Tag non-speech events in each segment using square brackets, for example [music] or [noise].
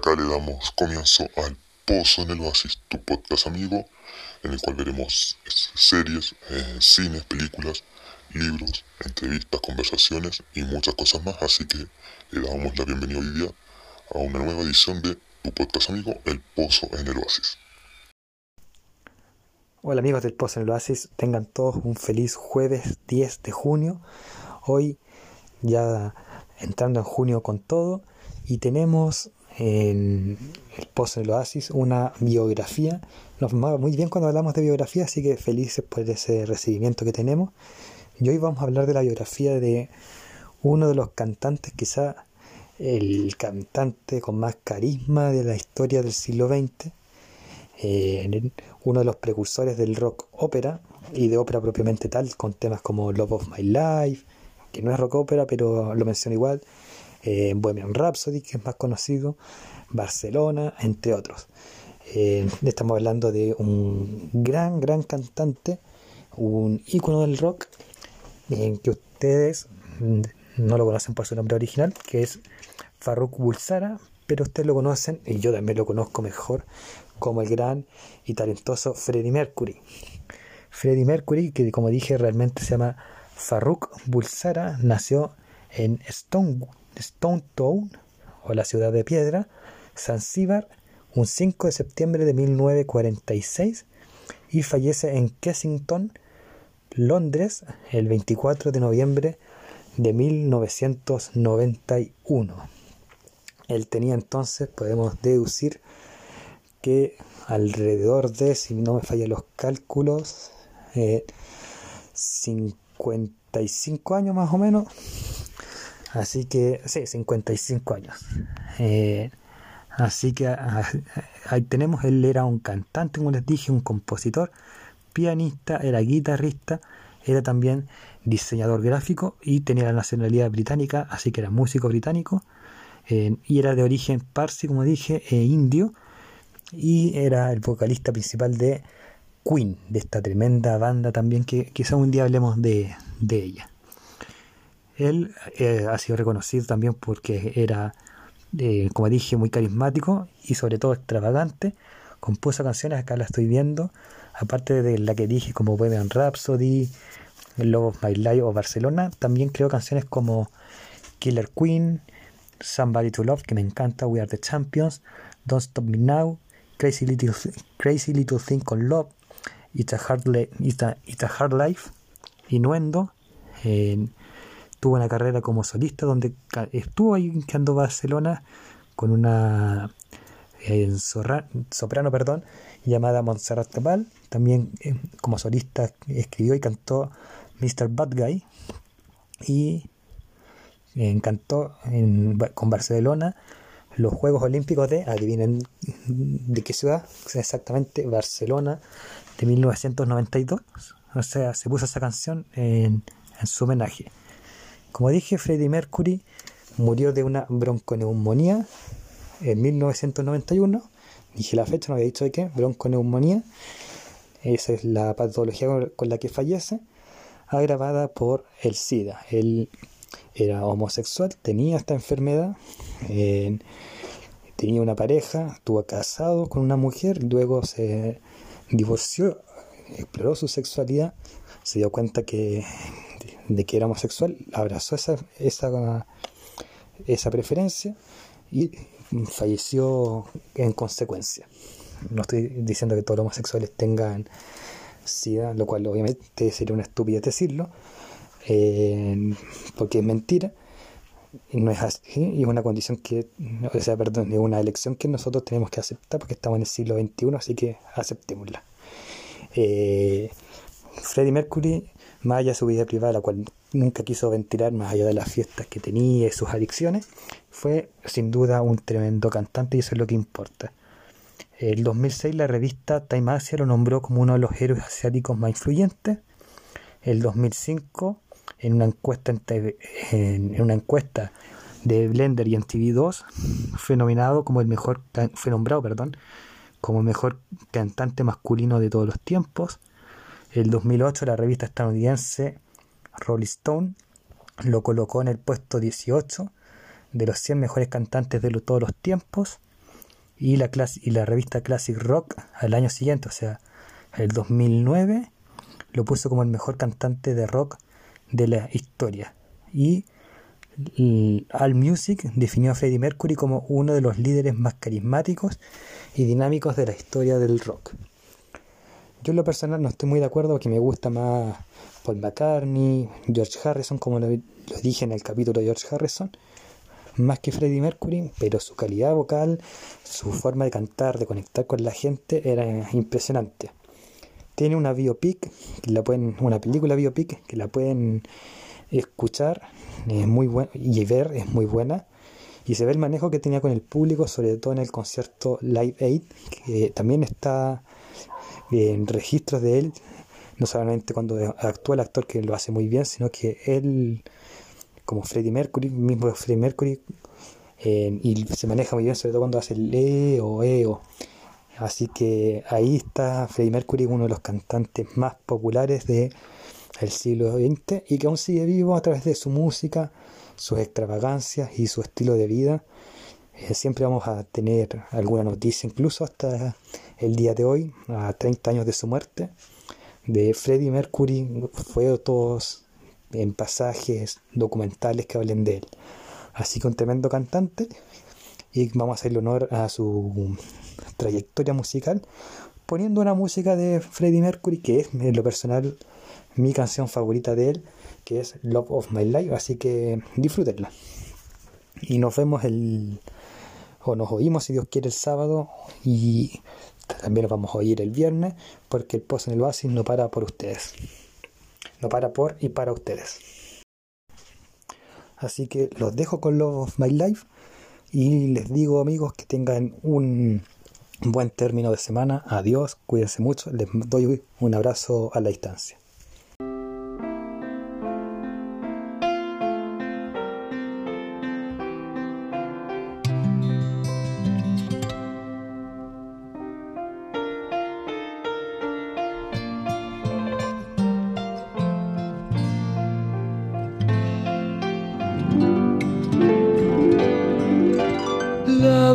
acá le damos comienzo al Pozo en el Oasis, tu podcast amigo, en el cual veremos series, eh, cines, películas, libros, entrevistas, conversaciones y muchas cosas más. Así que le damos la bienvenida hoy día a una nueva edición de tu podcast amigo, El Pozo en el Oasis. Hola amigos del Pozo en el Oasis, tengan todos un feliz jueves 10 de junio. Hoy ya entrando en junio con todo y tenemos en el Pozo en Oasis una biografía. Nos va muy bien cuando hablamos de biografía, así que felices por ese recibimiento que tenemos. Y hoy vamos a hablar de la biografía de uno de los cantantes, quizá el cantante con más carisma de la historia del siglo XX, eh, uno de los precursores del rock ópera y de ópera propiamente tal, con temas como Love of My Life, que no es rock ópera, pero lo menciono igual, eh, Bohemian Rhapsody, que es más conocido, Barcelona, entre otros. Eh, estamos hablando de un gran, gran cantante, un ícono del rock, en que ustedes no lo conocen por su nombre original, que es Farrukh Bulsara, pero ustedes lo conocen, y yo también lo conozco mejor, como el gran y talentoso Freddie Mercury. Freddie Mercury, que como dije realmente se llama Farrukh Bulsara, nació en Stone, Stone Town, o la ciudad de piedra, Zanzíbar, un 5 de septiembre de 1946 y fallece en Kensington, Londres, el 24 de noviembre de 1991. Él tenía entonces, podemos deducir, que alrededor de, si no me fallan los cálculos, 55 eh, años más o menos. Así que, sí, 55 años. Eh, así que ah, [laughs] ahí tenemos, él era un cantante, como les dije, un compositor, pianista, era guitarrista, era también diseñador gráfico y tenía la nacionalidad británica, así que era músico británico. Eh, y era de origen parsi, como dije, e indio y era el vocalista principal de Queen, de esta tremenda banda también que quizá un día hablemos de, ella. Él eh, ha sido reconocido también porque era, eh, como dije, muy carismático y sobre todo extravagante. Compuso canciones, acá la estoy viendo, aparte de la que dije como Bohemian Rhapsody, Love of My Life o Barcelona, también creó canciones como Killer Queen, Somebody to Love, que me encanta, We Are the Champions, Don't Stop Me Now, Crazy Little, Crazy Little Thing con Love, It's a Hard, hard Life, Innuendo. Tuvo una carrera como solista donde estuvo ahí en Barcelona con una soprano perdón, llamada Montserrat Cabal. También eh, como solista escribió y cantó Mr. Bad Guy. Y cantó con Barcelona los Juegos Olímpicos de, adivinen de qué ciudad, exactamente Barcelona de 1992. O sea, se puso esa canción en, su homenaje. Como dije, Freddie Mercury murió de una bronconeumonía en 1991. Dije la fecha, no había dicho de qué, bronconeumonía. Esa es la patología con la que fallece, agravada por el SIDA. Él era homosexual, tenía esta enfermedad. tenía una pareja, estuvo casado con una mujer, luego se divorció, exploró su sexualidad, se dio cuenta que, de, que era homosexual, abrazó esa, esa, esa preferencia y falleció en consecuencia. No estoy diciendo que todos los homosexuales tengan SIDA, lo cual obviamente sería una estupidez decirlo, eh, porque es mentira, y no es así, y es una condición que, o sea, perdón, es una elección que nosotros tenemos que aceptar porque estamos en el siglo XXI, así que aceptémosla. Eh, Freddie Mercury, más allá de su vida privada, la cual nunca quiso ventilar, más allá de las fiestas que tenía y sus adicciones, fue sin duda un tremendo cantante y eso es lo que importa. En 2006 la revista Time Asia lo nombró como uno de los héroes asiáticos más influyentes. El 2005 en una encuesta en, una encuesta de Blender y en TV2 fue nominado como el mejor fue nombrado perdón como el mejor cantante masculino de todos los tiempos el 2008 la revista estadounidense Rolling Stone lo colocó en el puesto 18 de los 100 mejores cantantes de todos los tiempos y la, y la revista Classic Rock al año siguiente, o sea, el 2009, lo puso como el mejor cantante de rock de la historia. Y All Music definió a Freddie Mercury como uno de los líderes más carismáticos y dinámicos de la historia del rock. Yo en lo personal no estoy muy de acuerdo porque me gusta más Paul McCartney, George Harrison, como lo, dije en el capítulo de George Harrison, más que Freddie Mercury, pero su calidad vocal, su forma de cantar, de conectar con la gente era impresionante. Tiene una biopic, la pueden, una película biopic que la pueden escuchar es muy y ver es muy buena y se ve el manejo que tenía con el público sobre todo en el concierto Live Aid que también está en registros de él no solamente cuando actúa el actor que lo hace muy bien sino que él como Freddie Mercury mismo Freddie Mercury y se maneja muy bien sobre todo cuando hace el E o E así que ahí está Freddie Mercury uno de los cantantes más populares de el siglo XX y que aún sigue vivo a través de su música, sus extravagancias y su estilo de vida. Eh, siempre vamos a tener alguna noticia, incluso hasta el día de hoy, a 30 años de su muerte, de Freddie Mercury, fue todos en pasajes documentales que hablen de él. Así que un tremendo cantante y vamos a hacerle honor a su trayectoria musical poniendo una música de Freddie Mercury que es en lo personal mi canción favorita de él, que es Love of My Life, así que disfrútenla. Y nos vemos el, o nos oímos si Dios quiere el sábado y también nos vamos a oír el viernes porque el post en el oasis no para por ustedes. No para por y para ustedes. Así que los dejo con Love My Life y les digo amigos que tengan un buen término de semana. Adiós, cuídense mucho. Les doy un abrazo a la distancia.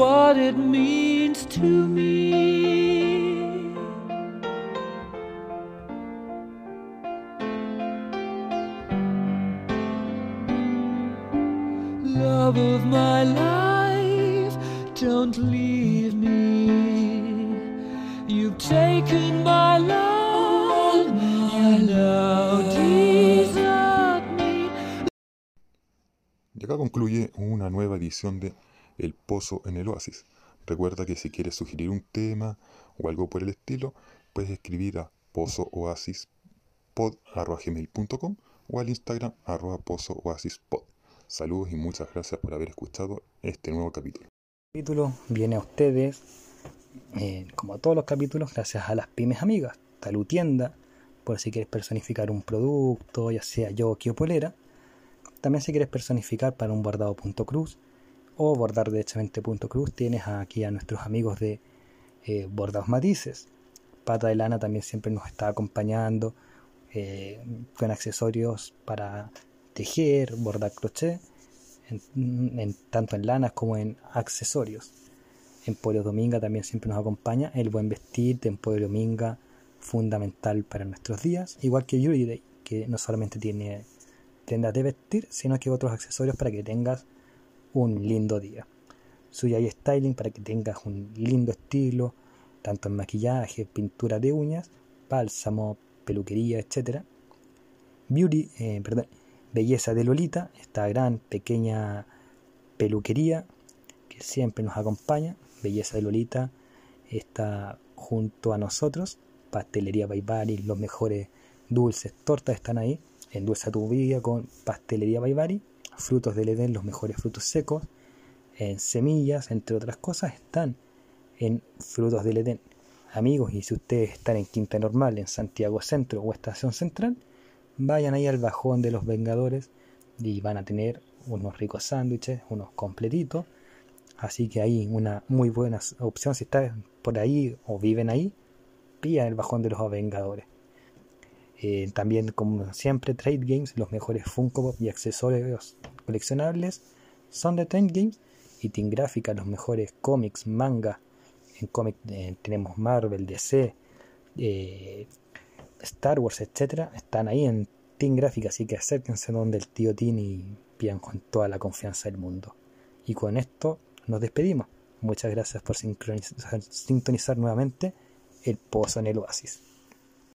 what it means to me. Love of my life, don't leave me. You've taken my love, desert me. Y acá concluye una nueva edición de El Pozo en el Oasis. Recuerda que si quieres sugerir un tema o algo por el estilo, puedes escribir a pozooasispod.com o al Instagram arroba pozooasispod. Saludos y muchas gracias por haber escuchado este nuevo capítulo. El capítulo viene a ustedes, eh, como todos los capítulos, gracias a las pymes amigas. Talutienda, por si quieres personificar un producto, ya sea yo o polera. También si quieres personificar para un bordado punto cruz o bordar derechamente punto cruz, tienes aquí a nuestros amigos de eh, Bordados Matices. Pata de Lana también siempre nos está acompañando eh, con accesorios para tejer, bordar crochet, tanto en lanas como en accesorios. Emporio Dominga también siempre nos acompaña. El buen vestir de Emporio Dominga, fundamental para nuestros días. Igual que Yuri Day, que no solamente tiene tiendas de vestir, sino que otros accesorios para que tengas un lindo día. Suya y styling para que tengas un lindo estilo, tanto en maquillaje, pintura de uñas, bálsamo, peluquería, etc. Beauty, eh, perdón, Belleza de Lolita, esta gran pequeña peluquería que siempre nos acompaña. Belleza de Lolita está junto a nosotros. Pastelería Baibari, los mejores dulces, tortas están ahí. Endulza tu vida con Pastelería Baibari. Frutos del Edén, los mejores frutos secos. En semillas, entre otras cosas, están en Frutos del Edén. Amigos, y si ustedes están en Quinta Normal, en Santiago Centro o Estación Central, vayan ahí al bajón de los Vengadores y van a tener unos ricos sándwiches, unos completitos. Así que ahí una muy buena opción si están por ahí o viven ahí, pillan el bajón de los Vengadores. Eh, también, como siempre, Trade Games, los mejores Funko y accesorios coleccionables son de Trade Games. Y Team Gráfica, los mejores cómics, manga. En cómic eh, tenemos Marvel, DC, eh, Star Wars, etcétera. Están ahí en Team Gráfica, así que acérquense donde el tío Tim y pidan con toda la confianza del mundo. Y con esto nos despedimos. Muchas gracias por sintonizar nuevamente el pozo en el oasis.